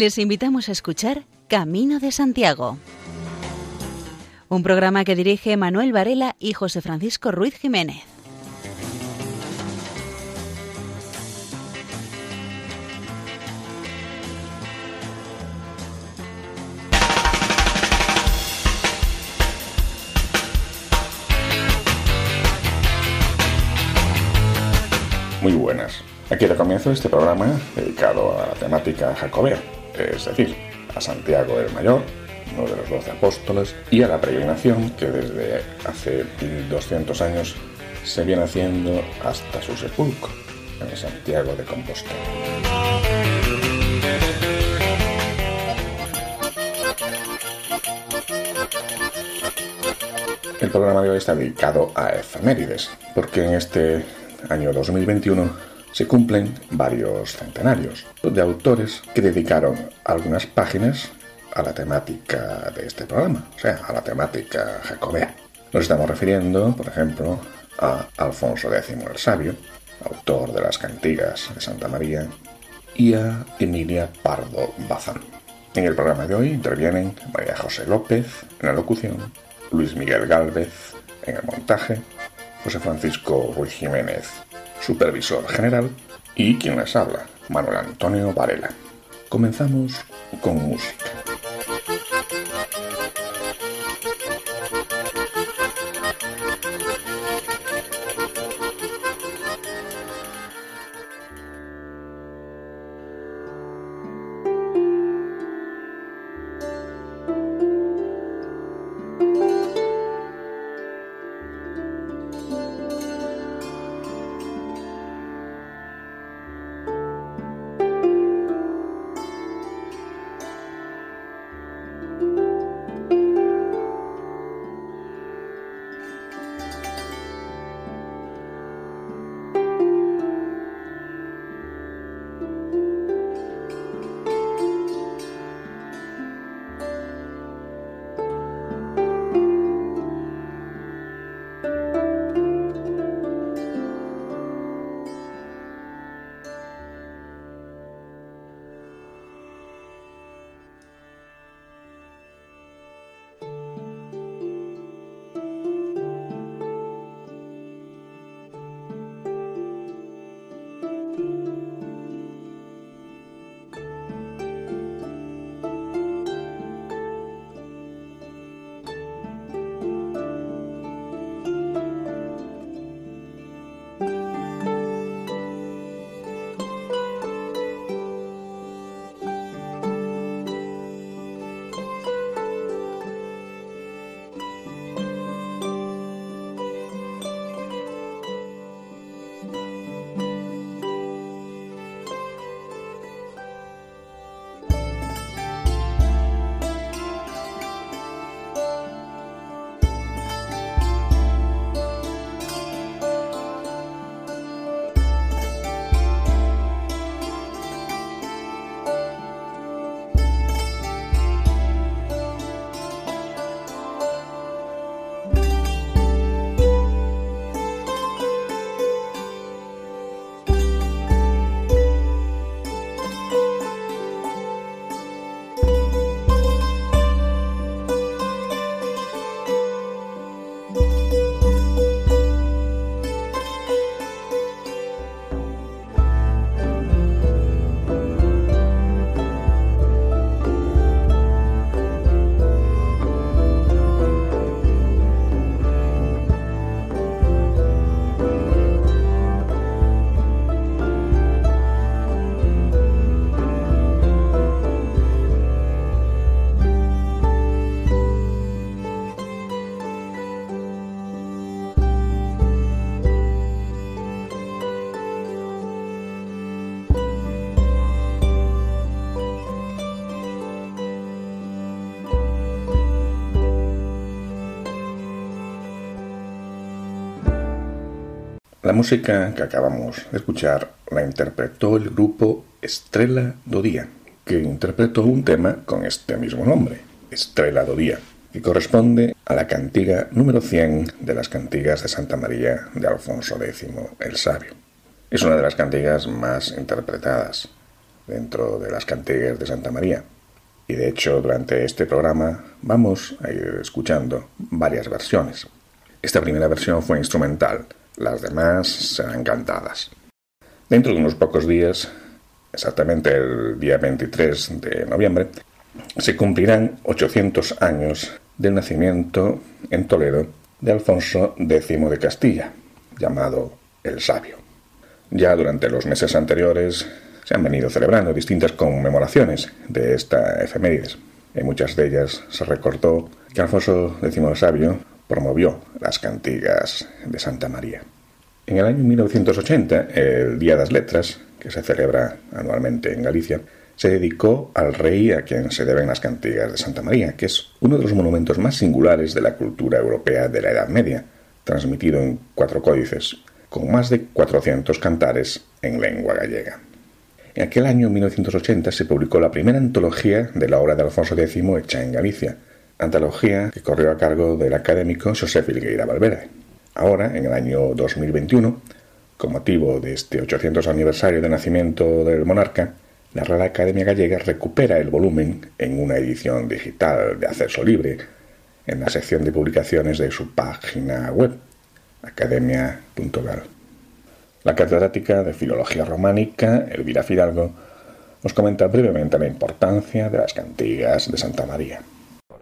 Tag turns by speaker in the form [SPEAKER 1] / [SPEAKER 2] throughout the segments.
[SPEAKER 1] Les invitamos a escuchar Camino de Santiago, un programa que dirige Manuel Varela y José Francisco Ruiz Jiménez.
[SPEAKER 2] Muy buenas. Aquí da comienzo este programa dedicado a la temática jacobea, es decir, a Santiago el Mayor, uno de los doce apóstoles, y a la peregrinación que desde hace 1200 años se viene haciendo hasta su sepulcro, en Santiago de Compostela. El programa de hoy está dedicado a efemérides, porque en este año 2021 se cumplen varios centenarios de autores que dedicaron algunas páginas a la temática de este programa, o sea, a la temática jacobea. Nos estamos refiriendo, por ejemplo, a Alfonso X el Sabio, autor de las cantigas de Santa María, y a Emilia Pardo Bazán. En el programa de hoy intervienen María José López en la locución, Luis Miguel Gálvez en el montaje, José Francisco Ruiz Jiménez, supervisor general, y quien les habla, Manuel Antonio Varela. Comenzamos con música. La música que acabamos de escuchar la interpretó el grupo Estrella do Día, que interpretó un tema con este mismo nombre, Estrella do Día, que corresponde a la cantiga número 100 de las cantigas de Santa María de Alfonso X el Sabio. Es una de las cantigas más interpretadas. dentro de las cantigas de Santa María. Y de hecho, durante este programa vamos a ir escuchando varias versiones. Esta primera versión fue instrumental, las demás serán cantadas. Dentro de unos pocos días, exactamente el día 23 de noviembre, se cumplirán 800 años del nacimiento en Toledo de Alfonso X de Castilla, llamado el Sabio. Ya durante los meses anteriores se han venido celebrando distintas conmemoraciones de esta efemérides. En muchas de ellas se recordó que Alfonso X el Sabio promovió las cantigas de Santa María. En el año 1980, el Día de las Letras, que se celebra anualmente en Galicia, se dedicó al rey a quien se deben las cantigas de Santa María, que es uno de los monumentos más singulares de la cultura europea de la Edad Media, transmitido en cuatro códices, con más de 400 cantares en lengua gallega. En aquel año 1980 se publicó la primera antología de la obra de Alfonso X hecha en Galicia, antología que corrió a cargo del académico José Filgueira Valverde. Ahora, en el año 2021, con motivo de este 800 aniversario de nacimiento del monarca, la Real Academia Gallega recupera el volumen en una edición digital de acceso libre en la sección de publicaciones de su página web, academia.gal. La catedrática de Filología Románica, Elvira Fidalgo, nos comenta brevemente la importancia de las cantigas de Santa María.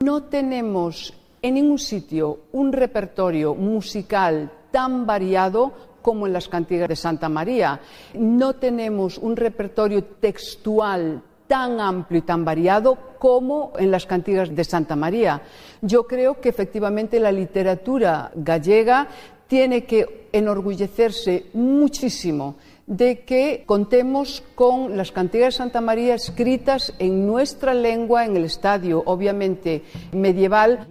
[SPEAKER 3] No tenemos en ningún sitio un repertorio musical tan variado como en las cantigas de Santa María. No tenemos un repertorio textual tan amplio y tan variado como en las cantigas de Santa María. Yo creo que efectivamente la literatura gallega tiene que enorgullecerse muchísimo de que contemos con las cantigas de Santa María escritas en nuestra lengua en el estadio, obviamente medieval.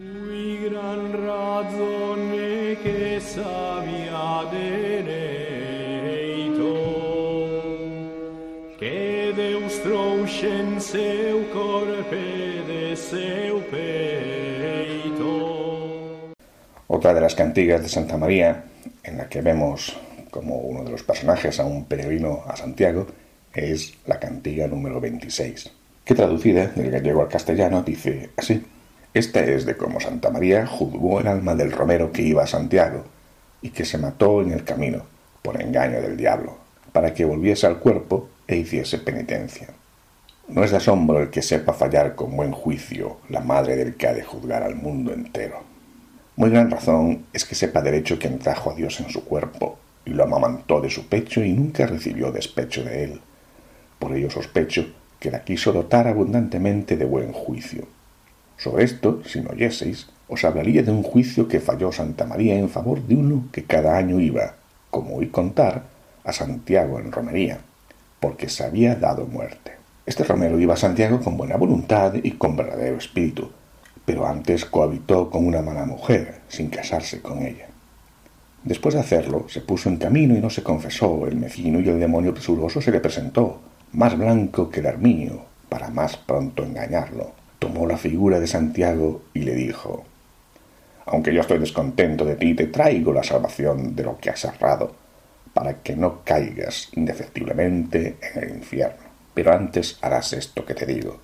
[SPEAKER 2] Otra de las cantigas de Santa María, en la que vemos como uno de los personajes a un peregrino a Santiago, es la cantiga número 26, que traducida del gallego al castellano dice así. Esta es de cómo Santa María juzgó el alma del romero que iba a Santiago y que se mató en el camino por engaño del diablo, para que volviese al cuerpo e hiciese penitencia. No es de asombro el que sepa fallar con buen juicio la madre del que ha de juzgar al mundo entero. Muy gran razón es que sepa derecho quien trajo a Dios en su cuerpo y lo amamantó de su pecho y nunca recibió despecho de él. Por ello sospecho que la quiso dotar abundantemente de buen juicio. Sobre esto, si no oyeseis, os hablaría de un juicio que falló Santa María en favor de uno que cada año iba, como oí contar, a Santiago en romería, porque se había dado muerte. Este romero iba a Santiago con buena voluntad y con verdadero espíritu, pero antes cohabitó con una mala mujer, sin casarse con ella. Después de hacerlo, se puso en camino y no se confesó. El mecino y el demonio presuroso se le presentó, más blanco que el armiño, para más pronto engañarlo. Tomó la figura de Santiago y le dijo Aunque yo estoy descontento de ti, te traigo la salvación de lo que has errado, para que no caigas indefectiblemente en el infierno. Pero antes harás esto que te digo.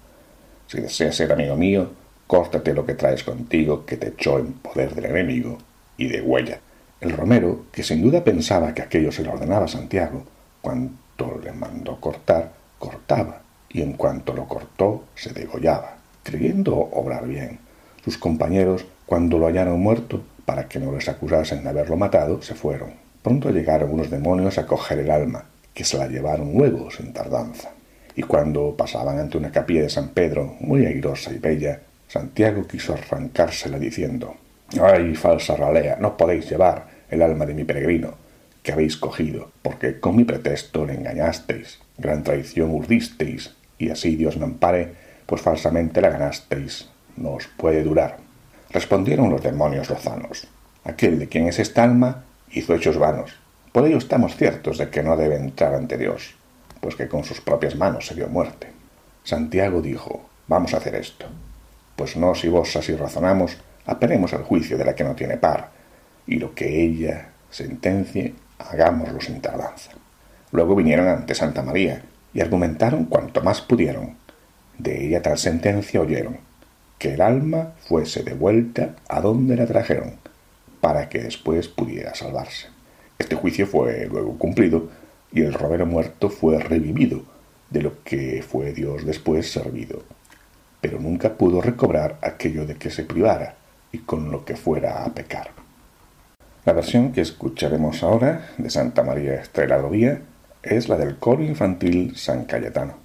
[SPEAKER 2] Si deseas ser amigo mío, córtate lo que traes contigo que te echó en poder del enemigo y de huella. El romero, que sin duda pensaba que aquello se lo ordenaba Santiago, cuanto le mandó cortar, cortaba, y en cuanto lo cortó, se degollaba, creyendo obrar bien. Sus compañeros, cuando lo hallaron muerto, para que no les acusasen de haberlo matado, se fueron. Pronto llegaron unos demonios a coger el alma, que se la llevaron luego sin tardanza y cuando pasaban ante una capilla de San Pedro, muy airosa y bella, Santiago quiso arrancársela diciendo Ay, falsa ralea, no podéis llevar el alma de mi peregrino, que habéis cogido, porque con mi pretexto le engañasteis, gran traición urdisteis, y así Dios me ampare, pues falsamente la ganasteis, no os puede durar. Respondieron los demonios lozanos, aquel de quien es esta alma hizo hechos vanos, por ello estamos ciertos de que no debe entrar ante Dios pues que con sus propias manos se dio muerte. Santiago dijo, vamos a hacer esto, pues no si vos así razonamos, apelemos al juicio de la que no tiene par, y lo que ella sentencie, hagámoslo sin tardanza. Luego vinieron ante Santa María, y argumentaron cuanto más pudieron. De ella tal sentencia oyeron, que el alma fuese devuelta a donde la trajeron, para que después pudiera salvarse. Este juicio fue luego cumplido y el romero muerto fue revivido, de lo que fue Dios después servido. Pero nunca pudo recobrar aquello de que se privara y con lo que fuera a pecar. La versión que escucharemos ahora de Santa María Estrella Día es la del coro infantil San Cayetano.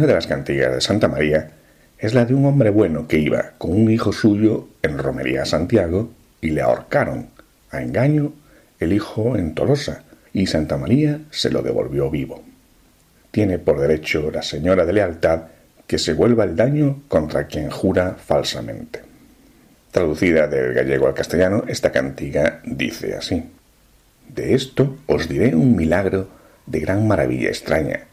[SPEAKER 2] Una de las cantigas de Santa María es la de un hombre bueno que iba con un hijo suyo en romería a Santiago y le ahorcaron a engaño el hijo en Tolosa y Santa María se lo devolvió vivo. Tiene por derecho la señora de lealtad que se vuelva el daño contra quien jura falsamente. Traducida del gallego al castellano, esta cantiga dice así. De esto os diré un milagro de gran maravilla extraña,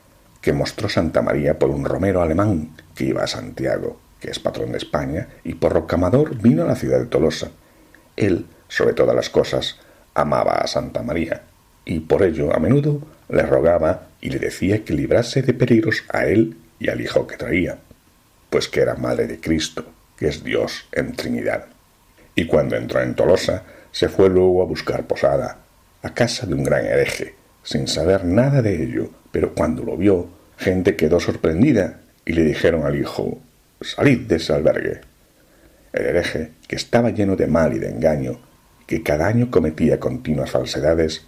[SPEAKER 2] que mostró Santa María por un romero alemán que iba a Santiago, que es patrón de España, y por Rocamador vino a la ciudad de Tolosa. Él, sobre todas las cosas, amaba a Santa María, y por ello a menudo le rogaba y le decía que librase de peligros a él y al hijo que traía, pues que era madre de Cristo, que es Dios en Trinidad. Y cuando entró en Tolosa, se fue luego a buscar posada, a casa de un gran hereje, sin saber nada de ello, pero cuando lo vio, gente quedó sorprendida y le dijeron al hijo Salid de ese albergue. El hereje, que estaba lleno de mal y de engaño, que cada año cometía continuas falsedades,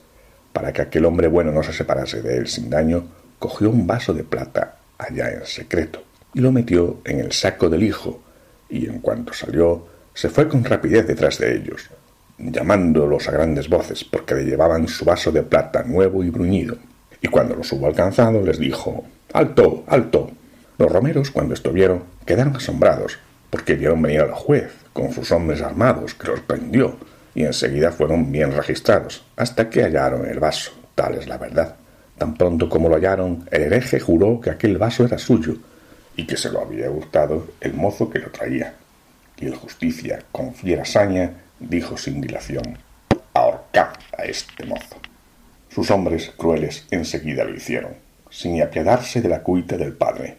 [SPEAKER 2] para que aquel hombre bueno no se separase de él sin daño, cogió un vaso de plata allá en secreto y lo metió en el saco del hijo, y en cuanto salió, se fue con rapidez detrás de ellos, llamándolos a grandes voces, porque le llevaban su vaso de plata nuevo y bruñido y cuando los hubo alcanzado les dijo Alto, alto. Los romeros, cuando esto vieron, quedaron asombrados, porque vieron venir al juez con sus hombres armados, que los prendió, y enseguida fueron bien registrados, hasta que hallaron el vaso. Tal es la verdad. Tan pronto como lo hallaron, el hereje juró que aquel vaso era suyo, y que se lo había gustado el mozo que lo traía. Y el justicia, con fiera saña, dijo sin dilación Ahorcad a este mozo. Sus hombres crueles enseguida lo hicieron, sin apiadarse de la cuita del padre.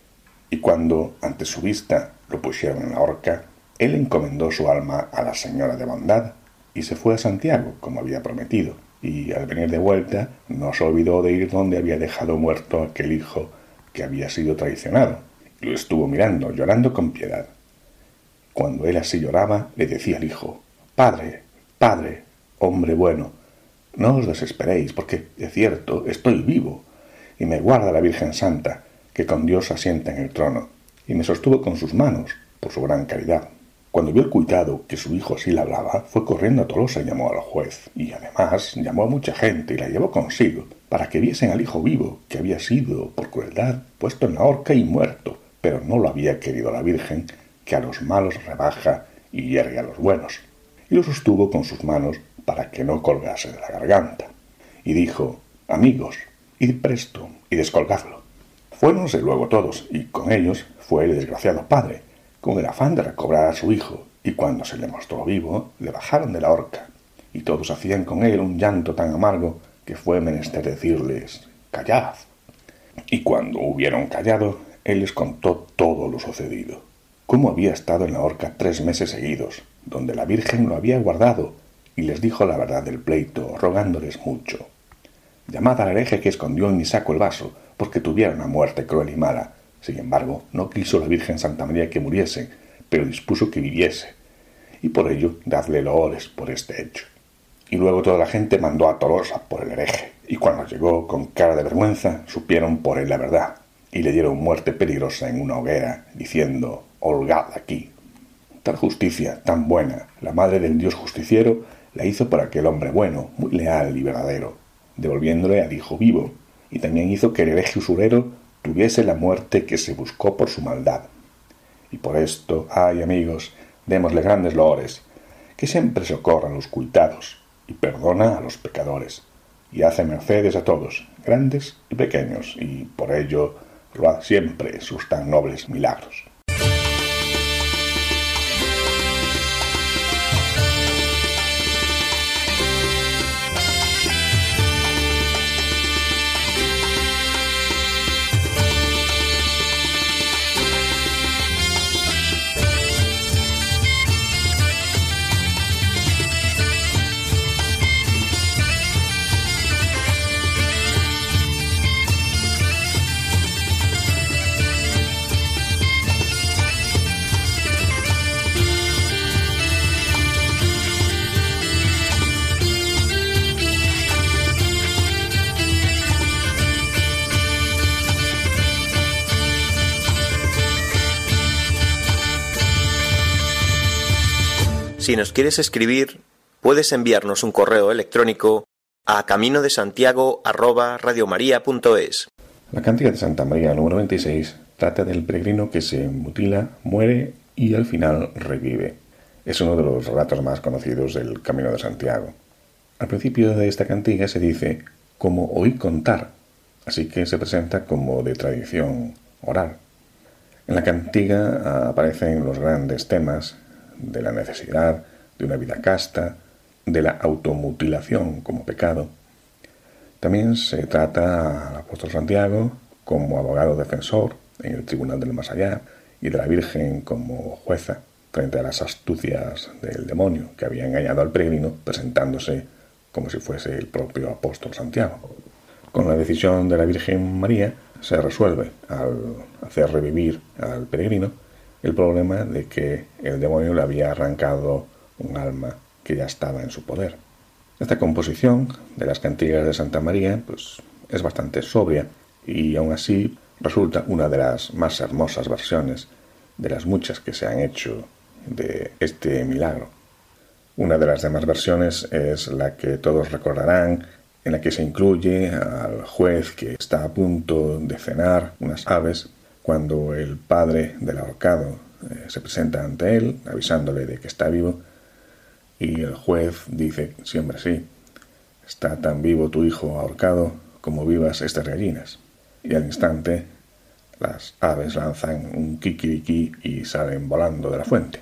[SPEAKER 2] Y cuando, ante su vista, lo pusieron en la horca, él encomendó su alma a la señora de bondad y se fue a Santiago, como había prometido, y al venir de vuelta no se olvidó de ir donde había dejado muerto aquel hijo que había sido traicionado, y lo estuvo mirando, llorando con piedad. Cuando él así lloraba, le decía al hijo Padre, padre, hombre bueno, no os desesperéis, porque, de cierto, estoy vivo, y me guarda la Virgen Santa, que con Dios asienta en el trono, y me sostuvo con sus manos, por su gran caridad. Cuando vio el cuitado que su hijo así le hablaba, fue corriendo a Tolosa y llamó al juez, y además llamó a mucha gente y la llevó consigo, para que viesen al hijo vivo, que había sido, por crueldad, puesto en la horca y muerto, pero no lo había querido la Virgen, que a los malos rebaja y hiergue a los buenos. Y lo sostuvo con sus manos para que no colgase de la garganta. Y dijo, amigos, id presto y descolgadlo. Fuéronse luego todos, y con ellos fue el desgraciado padre, con el afán de recobrar a su hijo, y cuando se le mostró vivo, le bajaron de la horca, y todos hacían con él un llanto tan amargo que fue menester decirles Callad. Y cuando hubieron callado, él les contó todo lo sucedido, cómo había estado en la horca tres meses seguidos, donde la Virgen lo había guardado, y les dijo la verdad del pleito, rogándoles mucho. Llamad al hereje que escondió en mi saco el vaso, porque tuviera una muerte cruel y mala, sin embargo, no quiso la Virgen Santa María que muriese, pero dispuso que viviese, y por ello dadle loores por este hecho. Y luego toda la gente mandó a Tolosa por el hereje, y cuando llegó con cara de vergüenza, supieron por él la verdad, y le dieron muerte peligrosa en una hoguera, diciendo, holgad aquí. Tal justicia, tan buena, la madre del Dios justiciero, la hizo para aquel hombre bueno, muy leal y verdadero, devolviéndole al hijo vivo, y también hizo que el hereje usurero tuviese la muerte que se buscó por su maldad. Y por esto, ay amigos, démosle grandes loores, que siempre socorra a los cuitados y perdona a los pecadores, y hace mercedes a todos, grandes y pequeños, y por ello lo hace siempre sus tan nobles milagros.
[SPEAKER 4] Si nos quieres escribir, puedes enviarnos un correo electrónico a camino de Santiago
[SPEAKER 2] La cantiga de Santa María número 26 trata del peregrino que se mutila, muere y al final revive. Es uno de los relatos más conocidos del Camino de Santiago. Al principio de esta cantiga se dice como oí contar, así que se presenta como de tradición oral. En la cantiga aparecen los grandes temas de la necesidad de una vida casta, de la automutilación como pecado. También se trata al apóstol Santiago como abogado defensor en el tribunal del más allá y de la Virgen como jueza frente a las astucias del demonio que había engañado al peregrino presentándose como si fuese el propio apóstol Santiago. Con la decisión de la Virgen María se resuelve al hacer revivir al peregrino el problema de que el demonio le había arrancado un alma que ya estaba en su poder. Esta composición de las cantigas de Santa María pues, es bastante sobria y aún así resulta una de las más hermosas versiones de las muchas que se han hecho de este milagro. Una de las demás versiones es la que todos recordarán, en la que se incluye al juez que está a punto de cenar unas aves cuando el padre del ahorcado eh, se presenta ante él, avisándole de que está vivo, y el juez dice, siempre sí, está tan vivo tu hijo ahorcado como vivas estas gallinas. Y al instante las aves lanzan un kikiriki y salen volando de la fuente.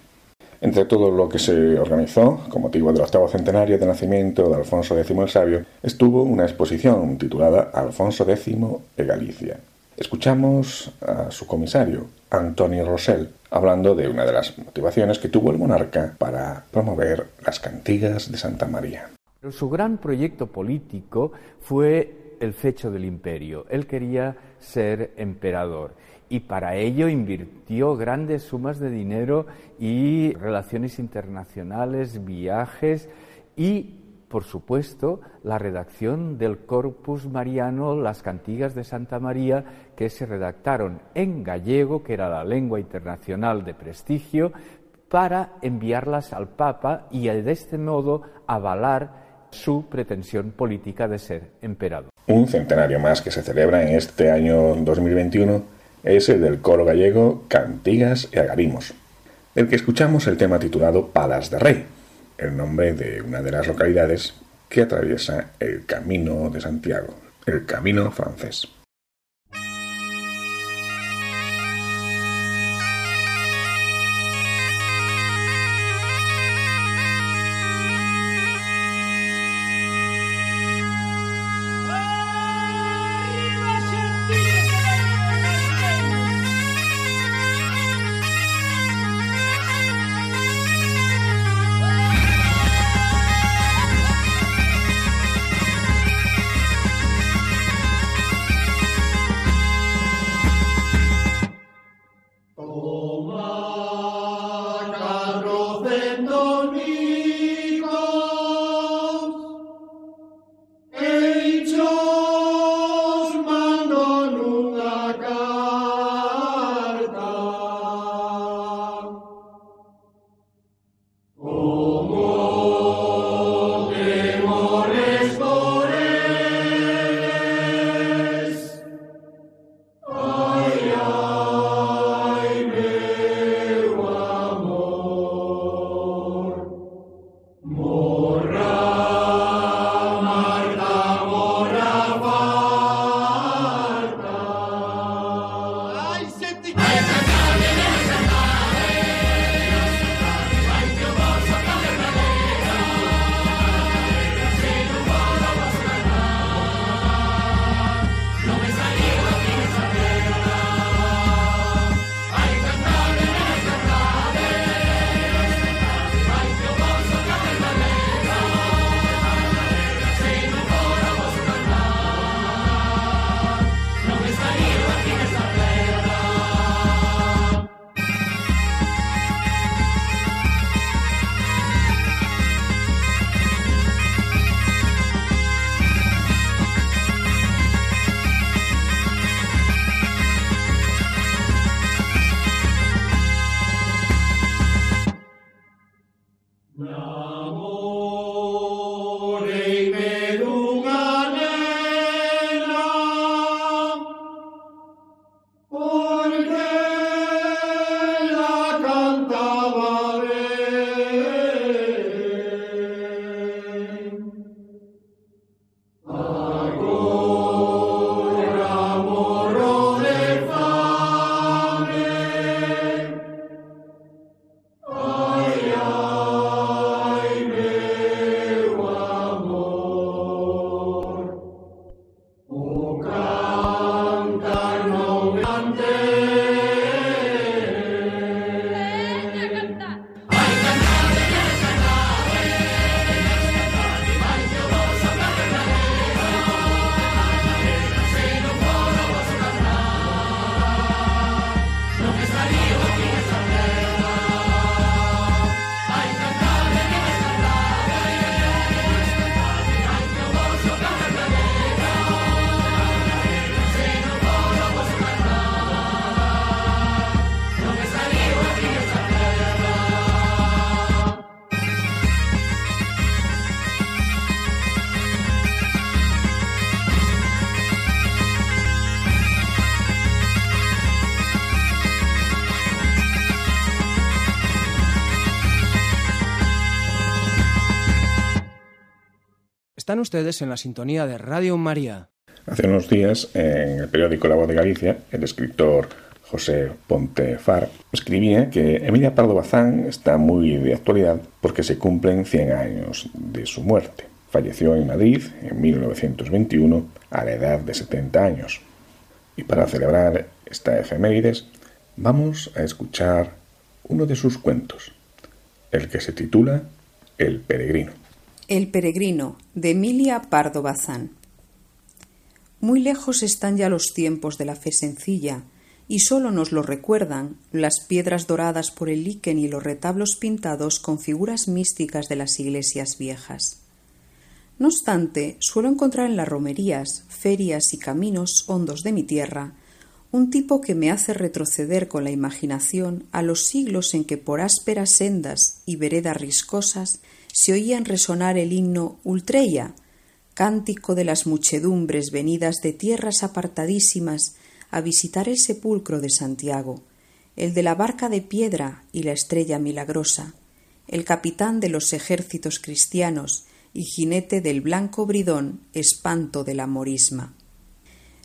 [SPEAKER 2] Entre todo lo que se organizó, con motivo del octavo centenario de nacimiento de Alfonso X el Sabio, estuvo una exposición titulada Alfonso X de Galicia, Escuchamos a su comisario, Antonio Rosell, hablando de una de las motivaciones que tuvo el monarca para promover las cantigas de Santa María.
[SPEAKER 5] Su gran proyecto político fue el fecho del imperio. Él quería ser emperador y para ello invirtió grandes sumas de dinero y relaciones internacionales, viajes y por supuesto, la redacción del Corpus Mariano, las cantigas de Santa María, que se redactaron en gallego, que era la lengua internacional de prestigio, para enviarlas al Papa y de este modo avalar su pretensión política de ser emperador.
[SPEAKER 2] Un centenario más que se celebra en este año 2021 es el del coro gallego Cantigas y Agarimos, el que escuchamos el tema titulado Palas de Rey, el nombre de una de las localidades que atraviesa el Camino de Santiago, el Camino francés.
[SPEAKER 6] Están ustedes en la sintonía de Radio María.
[SPEAKER 2] Hace unos días, en el periódico La Voz de Galicia, el escritor José Pontefar escribía que Emilia Pardo Bazán está muy de actualidad porque se cumplen 100 años de su muerte. Falleció en Madrid en 1921 a la edad de 70 años. Y para celebrar esta efemérides, vamos a escuchar uno de sus cuentos, el que se titula El peregrino.
[SPEAKER 7] El peregrino de Emilia Pardo Bazán. Muy lejos están ya los tiempos de la fe sencilla, y sólo nos lo recuerdan las piedras doradas por el líquen y los retablos pintados con figuras místicas de las iglesias viejas. No obstante, suelo encontrar en las romerías, ferias y caminos hondos de mi tierra un tipo que me hace retroceder con la imaginación a los siglos en que por ásperas sendas y veredas riscosas se oían resonar el himno Ultreya, cántico de las muchedumbres venidas de tierras apartadísimas a visitar el sepulcro de Santiago, el de la barca de piedra y la estrella milagrosa, el capitán de los ejércitos cristianos y jinete del blanco bridón, espanto de la morisma.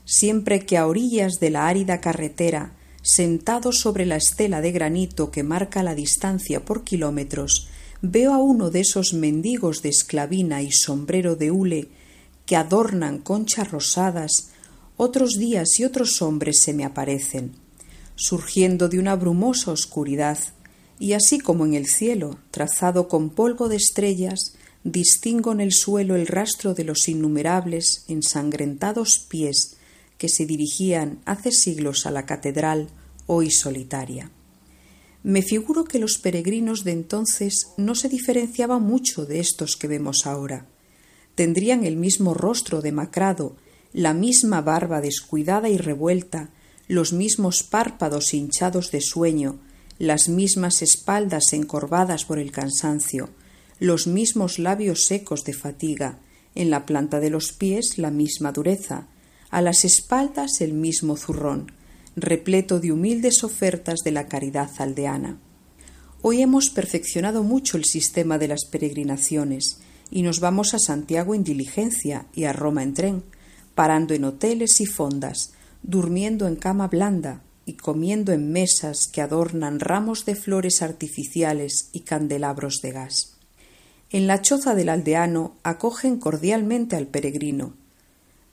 [SPEAKER 7] Siempre que a orillas de la árida carretera, sentado sobre la estela de granito que marca la distancia por kilómetros, veo a uno de esos mendigos de esclavina y sombrero de hule que adornan conchas rosadas, otros días y otros hombres se me aparecen, surgiendo de una brumosa oscuridad, y así como en el cielo, trazado con polvo de estrellas, distingo en el suelo el rastro de los innumerables ensangrentados pies que se dirigían hace siglos a la catedral hoy solitaria. Me figuro que los peregrinos de entonces no se diferenciaban mucho de estos que vemos ahora. Tendrían el mismo rostro demacrado, la misma barba descuidada y revuelta, los mismos párpados hinchados de sueño, las mismas espaldas encorvadas por el cansancio, los mismos labios secos de fatiga, en la planta de los pies la misma dureza, a las espaldas el mismo zurrón, repleto de humildes ofertas de la caridad aldeana. Hoy hemos perfeccionado mucho el sistema de las peregrinaciones y nos vamos a Santiago en diligencia y a Roma en tren, parando en hoteles y fondas, durmiendo en cama blanda y comiendo en mesas que adornan ramos de flores artificiales y candelabros de gas. En la choza del aldeano acogen cordialmente al peregrino.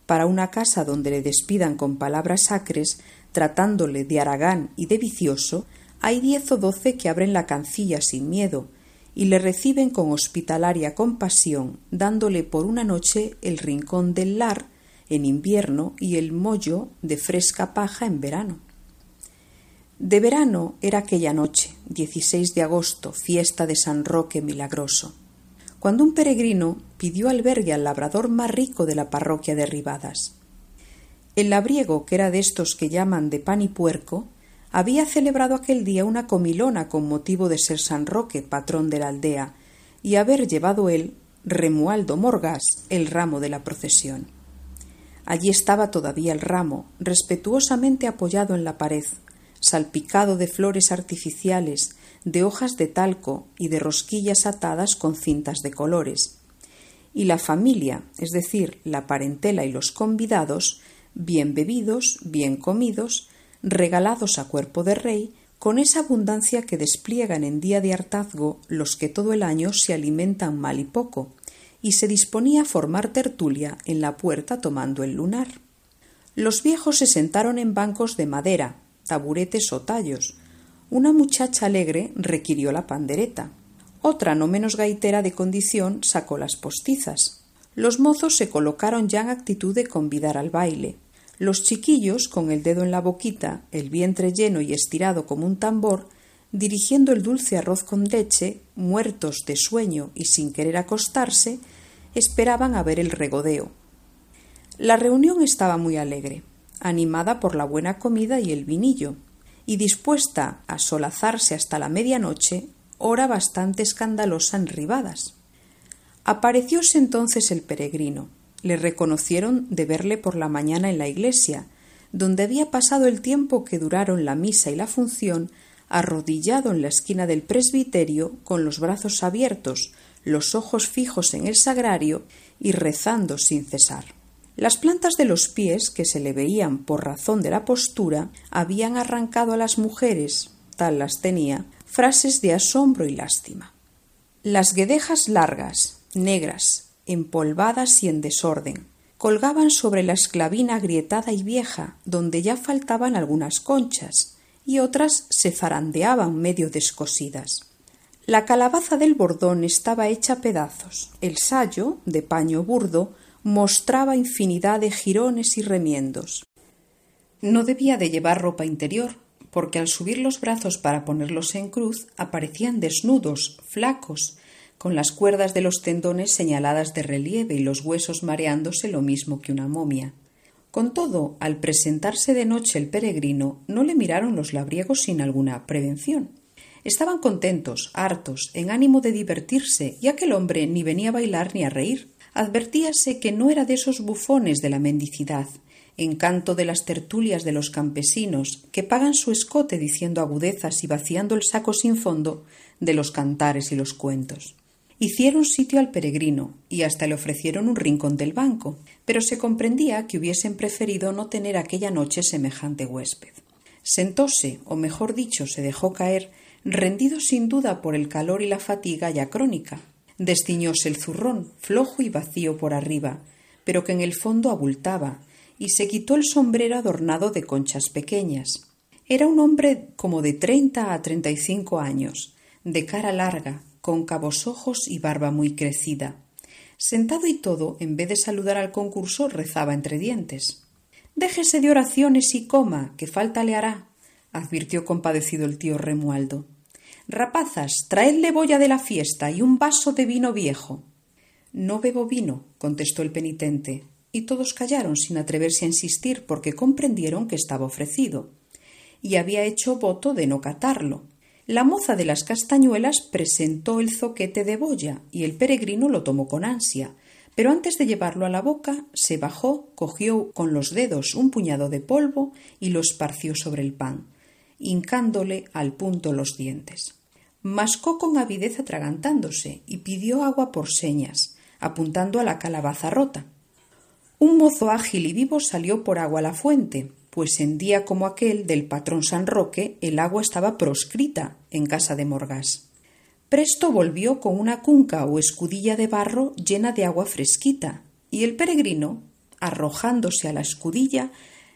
[SPEAKER 7] Para una casa donde le despidan con palabras sacres, tratándole de aragán y de vicioso, hay diez o doce que abren la cancilla sin miedo y le reciben con hospitalaria compasión, dándole por una noche el rincón del lar en invierno y el mollo de fresca paja en verano. De verano era aquella noche, 16 de agosto, fiesta de San Roque Milagroso, cuando un peregrino pidió albergue al labrador más rico de la parroquia de Ribadas. El labriego, que era de estos que llaman de pan y puerco, había celebrado aquel día una comilona con motivo de ser San Roque, patrón de la aldea, y haber llevado él, Remualdo Morgas, el ramo de la procesión. Allí estaba todavía el ramo, respetuosamente apoyado en la pared, salpicado de flores artificiales, de hojas de talco y de rosquillas atadas con cintas de colores. Y la familia, es decir, la parentela y los convidados, bien bebidos, bien comidos, regalados a cuerpo de rey, con esa abundancia que despliegan en día de hartazgo los que todo el año se alimentan mal y poco, y se disponía a formar tertulia en la puerta tomando el lunar. Los viejos se sentaron en bancos de madera, taburetes o tallos. Una muchacha alegre requirió la pandereta. Otra, no menos gaitera de condición, sacó las postizas. Los mozos se colocaron ya en actitud de convidar al baile. Los chiquillos, con el dedo en la boquita, el vientre lleno y estirado como un tambor, dirigiendo el dulce arroz con leche, muertos de sueño y sin querer acostarse, esperaban a ver el regodeo. La reunión estaba muy alegre, animada por la buena comida y el vinillo, y dispuesta a solazarse hasta la medianoche, hora bastante escandalosa en ribadas. Aparecióse entonces el peregrino, le reconocieron de verle por la mañana en la iglesia, donde había pasado el tiempo que duraron la misa y la función, arrodillado en la esquina del presbiterio, con los brazos abiertos, los ojos fijos en el sagrario y rezando sin cesar. Las plantas de los pies, que se le veían por razón de la postura, habían arrancado a las mujeres, tal las tenía, frases de asombro y lástima. Las guedejas largas, negras, empolvadas y en desorden. Colgaban sobre la esclavina agrietada y vieja, donde ya faltaban algunas conchas, y otras se zarandeaban medio descosidas. La calabaza del bordón estaba hecha a pedazos. El sayo, de paño burdo, mostraba infinidad de jirones y remiendos. No debía de llevar ropa interior, porque al subir los brazos para ponerlos en cruz aparecían desnudos, flacos, con las cuerdas de los tendones señaladas de relieve y los huesos mareándose lo mismo que una momia. Con todo, al presentarse de noche el peregrino, no le miraron los labriegos sin alguna prevención. Estaban contentos, hartos, en ánimo de divertirse, y aquel hombre ni venía a bailar ni a reír. Advertíase que no era de esos bufones de la mendicidad, encanto de las tertulias de los campesinos, que pagan su escote diciendo agudezas y vaciando el saco sin fondo de los cantares y los cuentos. Hicieron sitio al peregrino y hasta le ofrecieron un rincón del banco, pero se comprendía que hubiesen preferido no tener aquella noche semejante huésped. Sentóse, o mejor dicho, se dejó caer, rendido sin duda por el calor y la fatiga ya crónica. Destiñóse el zurrón, flojo y vacío por arriba, pero que en el fondo abultaba, y se quitó el sombrero adornado de conchas pequeñas. Era un hombre como de treinta a treinta y cinco años, de cara larga, con cabos ojos y barba muy crecida. Sentado y todo, en vez de saludar al concurso, rezaba entre dientes. Déjese de oraciones y coma, que falta le hará, advirtió compadecido el tío Remualdo. Rapazas, traedle boya de la fiesta y un vaso de vino viejo. No bebo vino, contestó el penitente, y todos callaron sin atreverse a insistir porque comprendieron que estaba ofrecido, y había hecho voto de no catarlo. La moza de las castañuelas presentó el zoquete de boya y el peregrino lo tomó con ansia, pero antes de llevarlo a la boca se bajó, cogió con los dedos un puñado de polvo y lo esparció sobre el pan, hincándole al punto los dientes. Mascó con avidez atragantándose y pidió agua por señas, apuntando a la calabaza rota. Un mozo ágil y vivo salió por agua a la fuente, pues en día como aquel del patrón San Roque el agua estaba proscrita en casa de Morgás. Presto volvió con una cunca o escudilla de barro llena de agua fresquita, y el peregrino, arrojándose a la escudilla,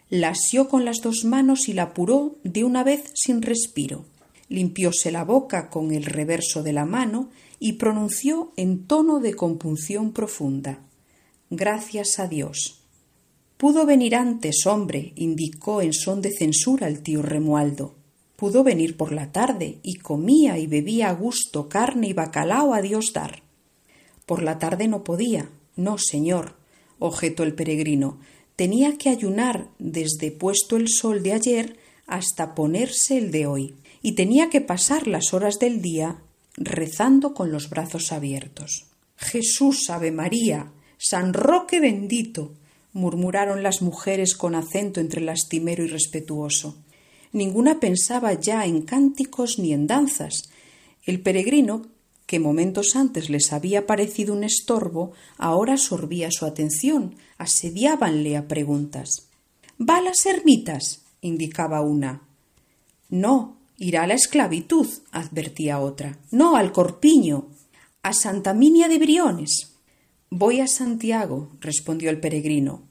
[SPEAKER 7] la asió con las dos manos y la apuró de una vez sin respiro. Limpióse la boca con el reverso de la mano y pronunció en tono de compunción profunda Gracias a Dios. Pudo venir antes, hombre, indicó en son de censura el tío Remualdo. Pudo venir por la tarde y comía y bebía a gusto carne y bacalao a Dios dar. Por la tarde no podía. No, señor, objetó el peregrino. Tenía que ayunar desde puesto el sol de ayer hasta ponerse el de hoy, y tenía que pasar las horas del día rezando con los brazos abiertos. Jesús, Ave María, San Roque bendito, murmuraron las mujeres con acento entre lastimero y respetuoso. Ninguna pensaba ya en cánticos ni en danzas. El peregrino, que momentos antes les había parecido un estorbo, ahora sorbía su atención, asediábanle a preguntas. ¿Va a las ermitas? indicaba una. No, irá a la esclavitud, advertía otra. No, al corpiño. A Santa Minia de Briones. Voy a Santiago, respondió el peregrino.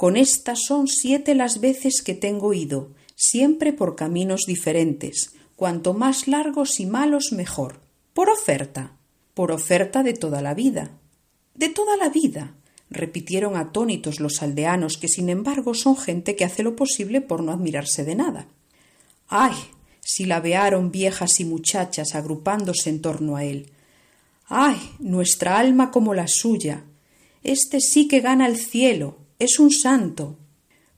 [SPEAKER 7] Con estas son siete las veces que tengo ido, siempre por caminos diferentes, cuanto más largos y malos mejor. Por oferta, por oferta de toda la vida. De toda la vida, repitieron atónitos los aldeanos, que sin embargo son gente que hace lo posible por no admirarse de nada. ¡Ay! si la vearon viejas y muchachas agrupándose en torno a él. ¡Ay! nuestra alma como la suya. Este sí que gana el cielo, es un santo.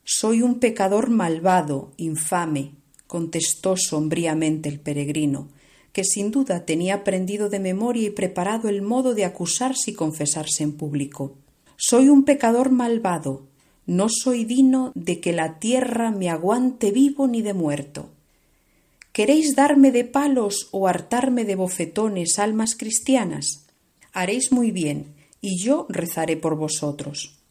[SPEAKER 7] Soy un pecador malvado, infame, contestó sombríamente el peregrino, que sin duda tenía aprendido de memoria y preparado el modo de acusarse y confesarse en público. Soy un pecador malvado, no soy digno de que la tierra me aguante vivo ni de muerto. ¿Queréis darme de palos o hartarme de bofetones, almas cristianas? Haréis muy bien, y yo rezaré por vosotros.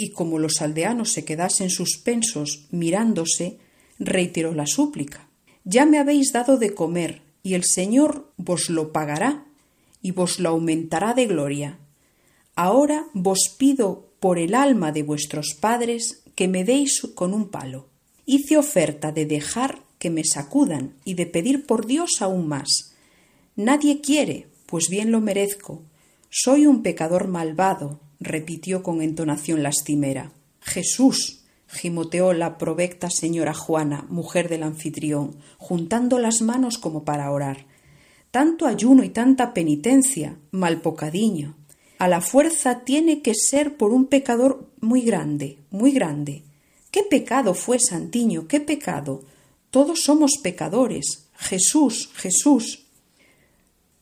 [SPEAKER 7] Y como los aldeanos se quedasen suspensos mirándose, reiteró la súplica. Ya me habéis dado de comer, y el Señor vos lo pagará, y vos lo aumentará de gloria. Ahora vos pido por el alma de vuestros padres que me deis con un palo. Hice oferta de dejar que me sacudan y de pedir por Dios aún más. Nadie quiere, pues bien lo merezco. Soy un pecador malvado, repitió con entonación lastimera. Jesús, gimoteó la provecta señora Juana, mujer del anfitrión, juntando las manos como para orar. Tanto ayuno y tanta penitencia, mal pocadiño. A la fuerza tiene que ser por un pecador muy grande, muy grande. ¿Qué pecado fue Santiño? ¿Qué pecado? Todos somos pecadores. Jesús, Jesús.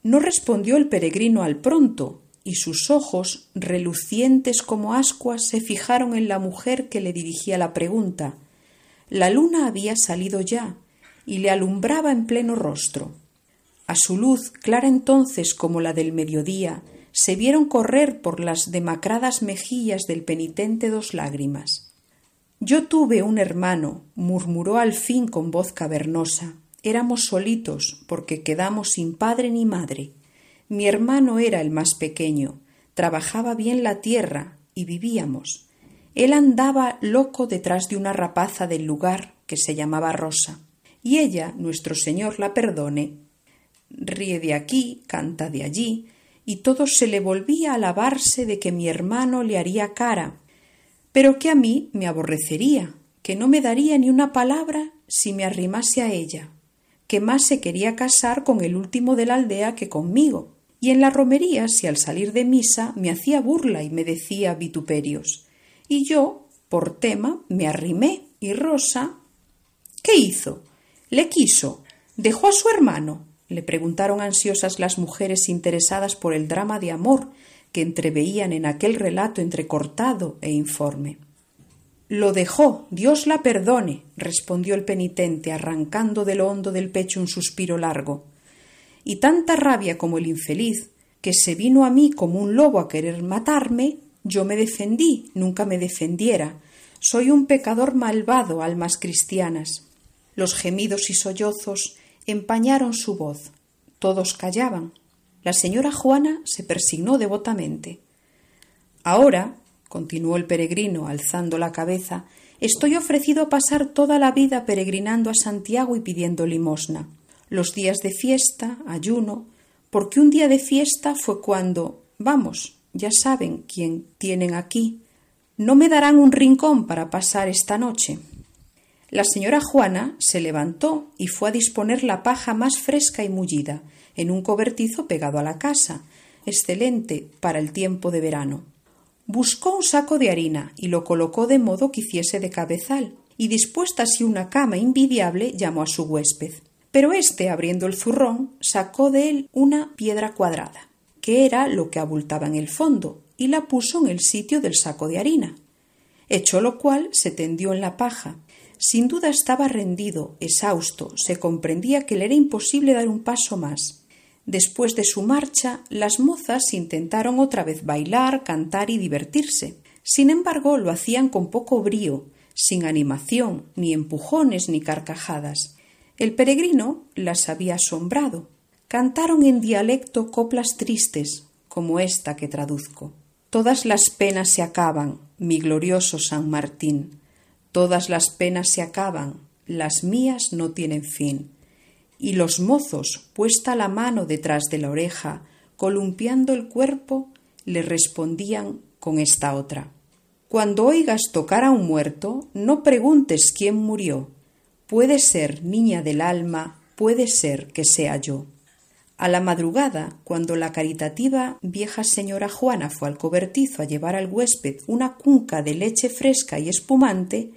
[SPEAKER 7] No respondió el peregrino al pronto, y sus ojos, relucientes como ascuas, se fijaron en la mujer que le dirigía la pregunta. La luna había salido ya, y le alumbraba en pleno rostro. A su luz, clara entonces como la del mediodía, se vieron correr por las demacradas mejillas del penitente dos lágrimas. Yo tuve un hermano, murmuró al fin con voz cavernosa. Éramos solitos, porque quedamos sin padre ni madre. Mi hermano era el más pequeño, trabajaba bien la tierra y vivíamos. Él andaba loco detrás de una rapaza del lugar que se llamaba Rosa, y ella, nuestro Señor la perdone, ríe de aquí, canta de allí, y todo se le volvía a alabarse de que mi hermano le haría cara, pero que a mí me aborrecería, que no me daría ni una palabra si me arrimase a ella, que más se quería casar con el último de la aldea que conmigo, y en la romería si al salir de misa me hacía burla y me decía vituperios. Y yo, por tema, me arrimé y Rosa. ¿Qué hizo? Le quiso. Dejó a su hermano. le preguntaron ansiosas las mujeres interesadas por el drama de amor que entreveían en aquel relato entrecortado e informe. Lo dejó, Dios la perdone, respondió el penitente, arrancando de lo hondo del pecho un suspiro largo y tanta rabia como el infeliz, que se vino a mí como un lobo a querer matarme, yo me defendí, nunca me defendiera. Soy un pecador malvado, almas cristianas. Los gemidos y sollozos empañaron su voz. Todos callaban. La señora Juana se persignó devotamente. Ahora, continuó el peregrino, alzando la cabeza, estoy ofrecido a pasar toda la vida peregrinando a Santiago y pidiendo limosna los días de fiesta, ayuno, porque un día de fiesta fue cuando, vamos, ya saben quién tienen aquí, no me darán un rincón para pasar esta noche. La señora Juana se levantó y fue a disponer la paja más fresca y mullida en un cobertizo pegado a la casa, excelente para el tiempo de verano. Buscó un saco de harina y lo colocó de modo que hiciese de cabezal, y dispuesta así una cama invidiable llamó a su huésped. Pero éste, abriendo el zurrón, sacó de él una piedra cuadrada, que era lo que abultaba en el fondo, y la puso en el sitio del saco de harina. Hecho lo cual, se tendió en la paja. Sin duda estaba rendido, exhausto, se comprendía que le era imposible dar un paso más. Después de su marcha, las mozas intentaron otra vez bailar, cantar y divertirse. Sin embargo, lo hacían con poco brío, sin animación, ni empujones ni carcajadas. El peregrino las había asombrado. Cantaron en dialecto coplas tristes, como esta que traduzco. Todas las penas se acaban, mi glorioso San Martín. Todas las penas se acaban, las mías no tienen fin. Y los mozos, puesta la mano detrás de la oreja, columpiando el cuerpo, le respondían con esta otra. Cuando oigas tocar a un muerto, no preguntes quién murió, Puede ser, niña del alma, puede ser que sea yo. A la madrugada, cuando la caritativa vieja señora Juana fue al cobertizo a llevar al huésped una cunca de leche fresca y espumante,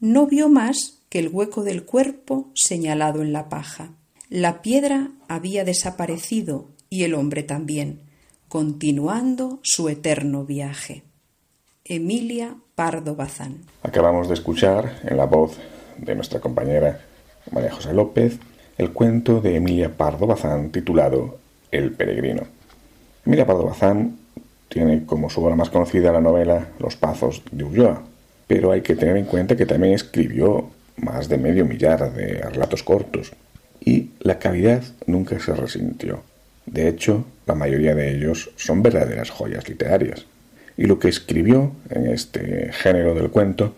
[SPEAKER 7] no vio más que el hueco del cuerpo señalado en la paja. La piedra había desaparecido y el hombre también, continuando su eterno viaje. Emilia Pardo Bazán.
[SPEAKER 2] Acabamos de escuchar en la voz de nuestra compañera María José López el cuento de Emilia Pardo Bazán titulado El peregrino. Emilia Pardo Bazán tiene como su obra más conocida la novela Los Pazos de Ulloa, pero hay que tener en cuenta que también escribió más de medio millar de relatos cortos y la calidad nunca se resintió. De hecho, la mayoría de ellos son verdaderas joyas literarias. Y lo que escribió en este género del cuento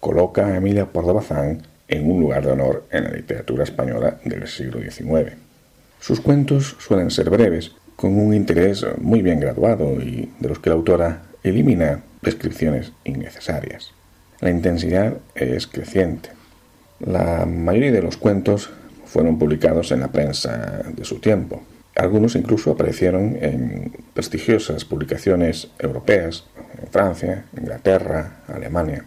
[SPEAKER 2] coloca a Emilia Pardo Bazán en un lugar de honor en la literatura española del siglo XIX. Sus cuentos suelen ser breves, con un interés muy bien graduado y de los que la autora elimina descripciones innecesarias. La intensidad es creciente. La mayoría de los cuentos fueron publicados en la prensa de su tiempo.
[SPEAKER 8] Algunos incluso aparecieron en prestigiosas publicaciones europeas, en Francia, Inglaterra, Alemania.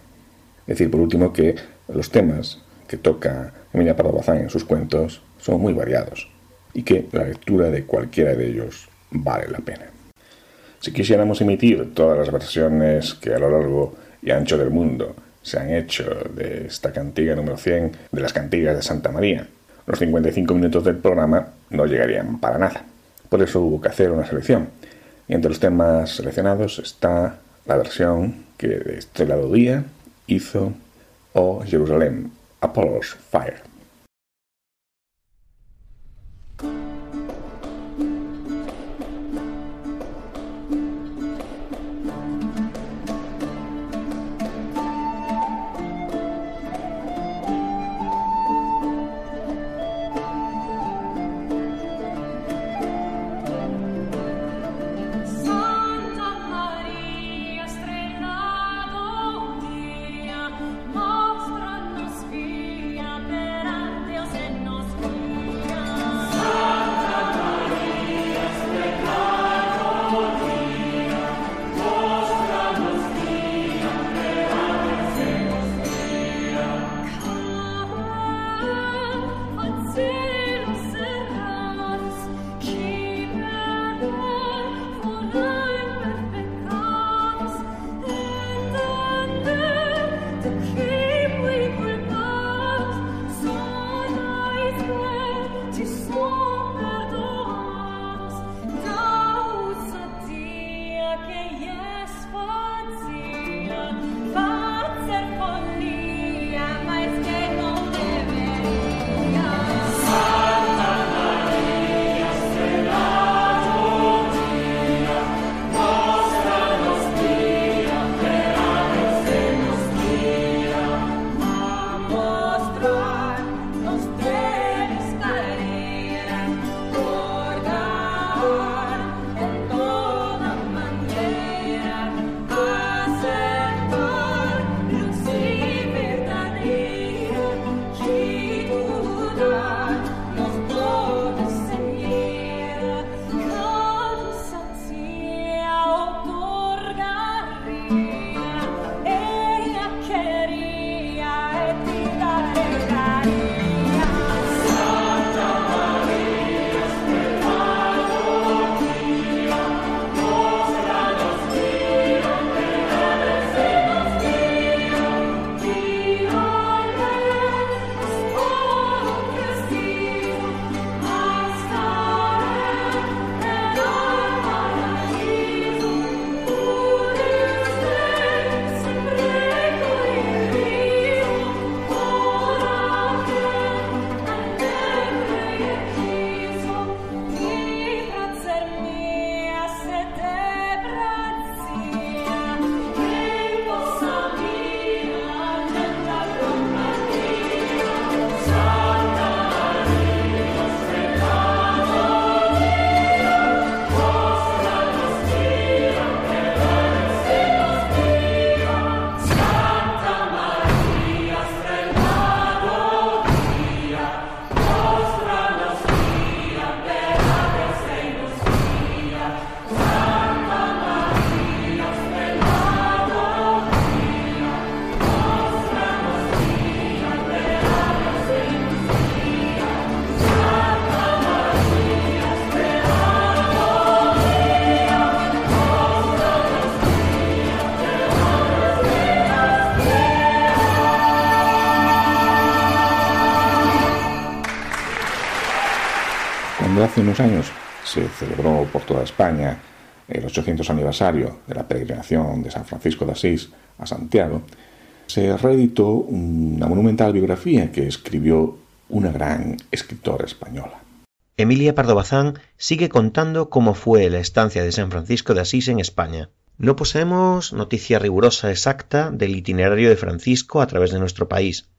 [SPEAKER 8] Decir por último que los temas que toca Emilia Pardo Bazán en sus cuentos son muy variados y que la lectura de cualquiera de ellos vale la pena. Si quisiéramos emitir todas las versiones que a lo largo y ancho del mundo se han hecho de esta cantiga número 100 de las cantigas de Santa María, los 55 minutos del programa no llegarían para nada. Por eso hubo que hacer una selección. Y entre los temas seleccionados está la versión que Estrella Día hizo O Jerusalem, Apollo's Fire. Años se celebró por toda España el 800 aniversario de la peregrinación de San Francisco de Asís a Santiago, se reeditó una monumental biografía que escribió una gran escritora española.
[SPEAKER 4] Emilia Pardo Bazán sigue contando cómo fue la estancia de San Francisco de Asís en España. No poseemos noticia rigurosa exacta del itinerario de Francisco a través de nuestro país.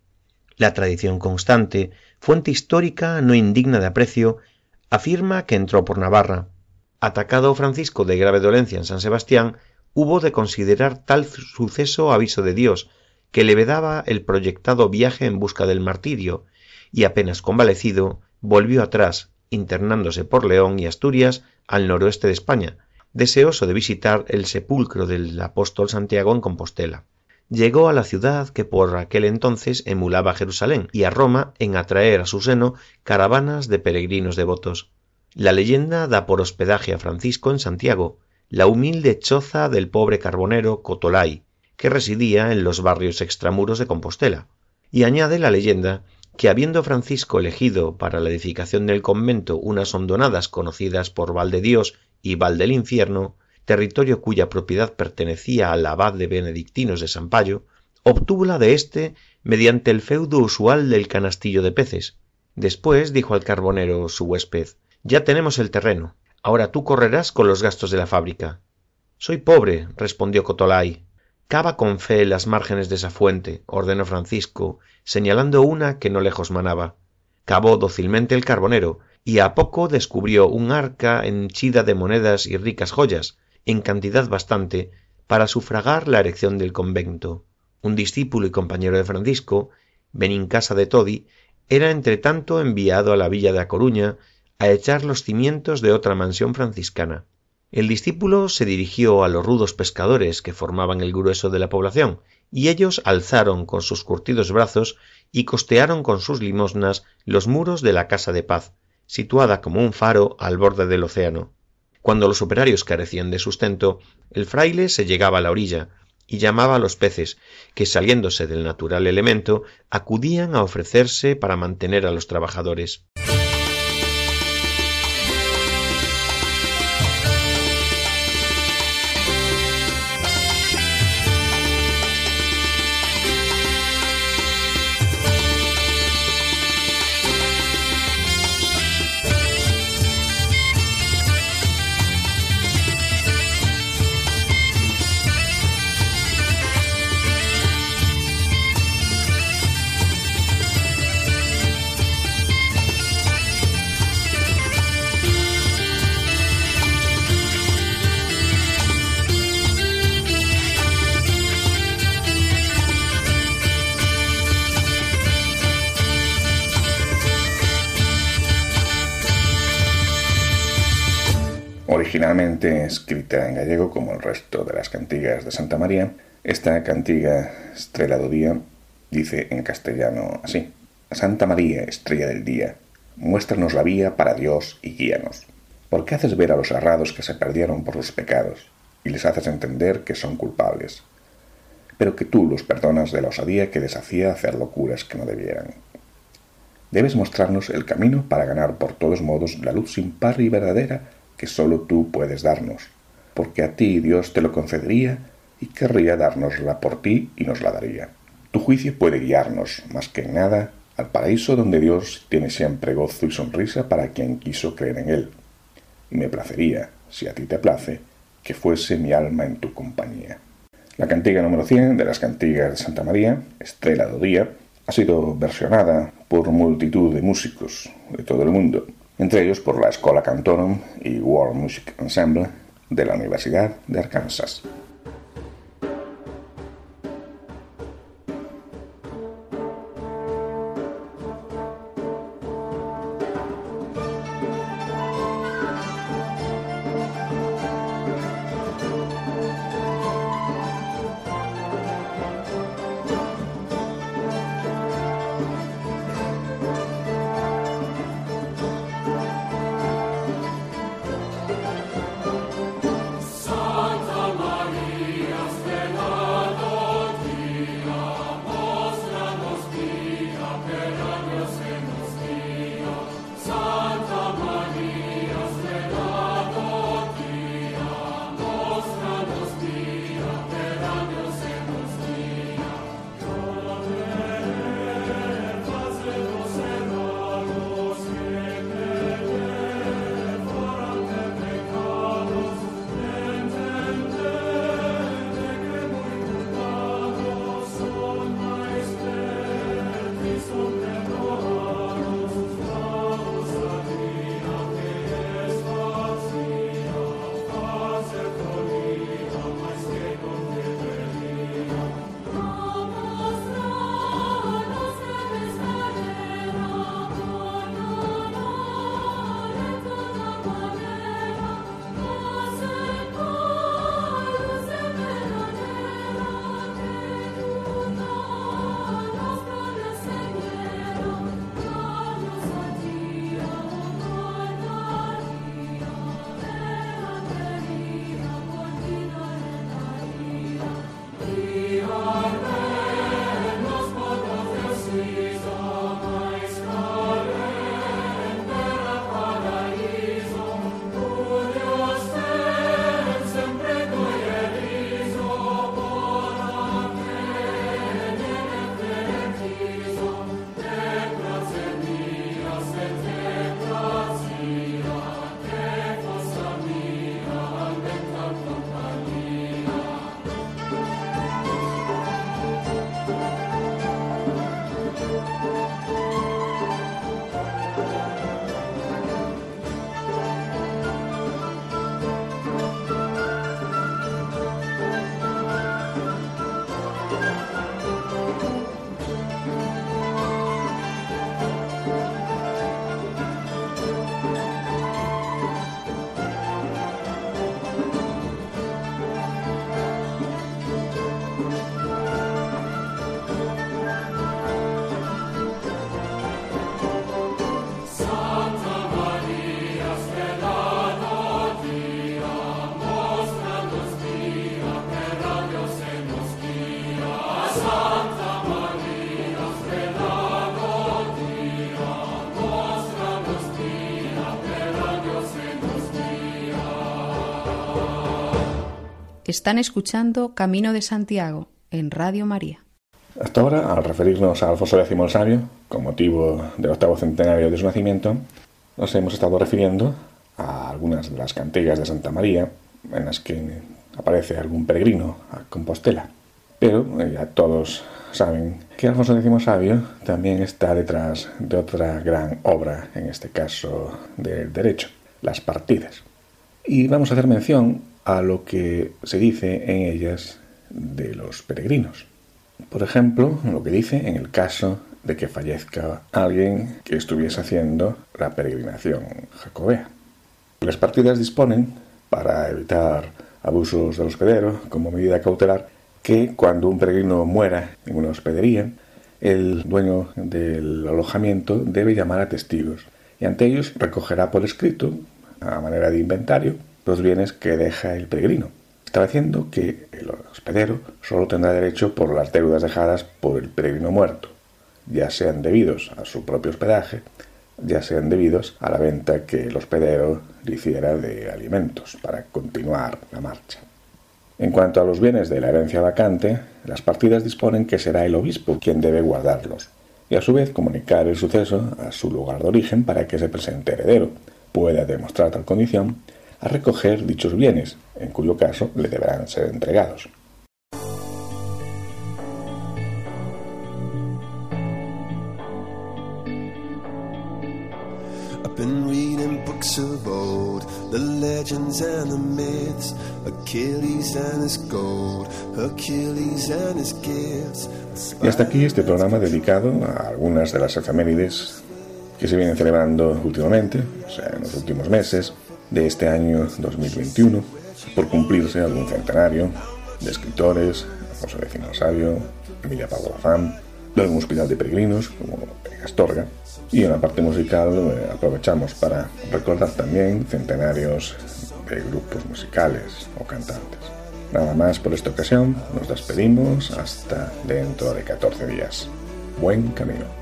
[SPEAKER 4] La tradición constante, fuente histórica no indigna de aprecio, afirma que entró por Navarra. Atacado Francisco de grave dolencia en San Sebastián, hubo de considerar tal suceso aviso de Dios, que le vedaba el proyectado viaje en busca del martirio, y apenas convalecido, volvió atrás, internándose por León y Asturias al noroeste de España, deseoso de visitar el sepulcro del apóstol Santiago en Compostela. Llegó a la ciudad que por aquel entonces emulaba Jerusalén y a Roma en atraer a su seno caravanas de peregrinos devotos. La leyenda da por hospedaje a Francisco en Santiago, la humilde choza del pobre carbonero Cotolay, que residía en los barrios extramuros de Compostela, y añade la leyenda que habiendo Francisco elegido para la edificación del convento unas hondonadas conocidas por Val de Dios y Val del Infierno, territorio cuya propiedad pertenecía al abad de benedictinos de Sampayo, obtúvola de éste mediante el feudo usual del canastillo de peces. Después dijo al carbonero su huésped Ya tenemos el terreno. Ahora tú correrás con los gastos de la fábrica. Soy pobre, respondió Cotolay. Cava con fe las márgenes de esa fuente, ordenó Francisco, señalando una que no lejos manaba. Cavó dócilmente el carbonero, y a poco descubrió un arca henchida de monedas y ricas joyas, en cantidad bastante, para sufragar la erección del convento. Un discípulo y compañero de Francisco, Benincasa de Todi, era entretanto enviado a la villa de A Coruña a echar los cimientos de otra mansión franciscana. El discípulo se dirigió a los rudos pescadores que formaban el grueso de la población, y ellos alzaron con sus curtidos brazos y costearon con sus limosnas los muros de la casa de paz, situada como un faro al borde del océano. Cuando los operarios carecían de sustento, el fraile se llegaba a la orilla y llamaba a los peces, que saliéndose del natural elemento, acudían a ofrecerse para mantener a los trabajadores.
[SPEAKER 2] Escrita en gallego como el resto de las cantigas de Santa María, esta cantiga Estrella do Día dice en castellano así: Santa María, estrella del día, muéstranos la vía para Dios y guíanos. ¿Por qué haces ver a los errados que se perdieron por sus pecados y les haces entender que son culpables? Pero que tú los perdonas de la osadía que les hacía hacer locuras que no debieran. Debes mostrarnos el camino para ganar por todos modos la luz sin par y verdadera que sólo tú puedes darnos, porque a ti Dios te lo concedería y querría dárnosla por ti y nos la daría. Tu juicio puede guiarnos, más que en nada, al paraíso donde Dios tiene siempre gozo y sonrisa para quien quiso creer en él. Y me placería, si a ti te place, que fuese mi alma en tu compañía. La cantiga número 100 de las cantigas de Santa María, Estrella do Día, ha sido versionada por multitud de músicos de todo el mundo entre ellos por la Escola Cantorum y World Music Ensemble de la Universidad de Arkansas.
[SPEAKER 7] Están escuchando Camino de Santiago en Radio María.
[SPEAKER 2] Hasta ahora, al referirnos a Alfonso X el Sabio, con motivo del octavo centenario de su nacimiento, nos hemos estado refiriendo a algunas de las cantigas de Santa María en las que aparece algún peregrino a Compostela. Pero eh, ya todos saben que Alfonso X Sabio también está detrás de otra gran obra, en este caso del derecho, las partidas. Y vamos a hacer mención a lo que se dice en ellas de los peregrinos. Por ejemplo, lo que dice en el caso de que fallezca alguien que estuviese haciendo la peregrinación jacobea. Las partidas disponen, para evitar abusos del hospedero, como medida cautelar, que cuando un peregrino muera en una hospedería, el dueño del alojamiento debe llamar a testigos y ante ellos recogerá por escrito, a manera de inventario, los bienes que deja el peregrino, estableciendo que el hospedero solo tendrá derecho por las deudas dejadas por el peregrino muerto, ya sean debidos a su propio hospedaje, ya sean debidos a la venta que el hospedero le hiciera de alimentos para continuar la marcha. En cuanto a los bienes de la herencia vacante, las partidas disponen que será el obispo quien debe guardarlos y a su vez comunicar el suceso a su lugar de origen para que se presente heredero, pueda demostrar tal condición, a recoger dichos bienes, en cuyo caso le deberán ser entregados. Y hasta aquí este programa dedicado a algunas de las efemérides que se vienen celebrando últimamente, o sea, en los últimos meses de este año 2021, por cumplirse algún centenario de escritores, José de Sabio, Emilia Pablo Bazán, de algún hospital de peregrinos, como Astorga, y en la parte musical eh, aprovechamos para recordar también centenarios de grupos musicales o cantantes. Nada más por esta ocasión, nos despedimos hasta dentro de 14 días. Buen camino.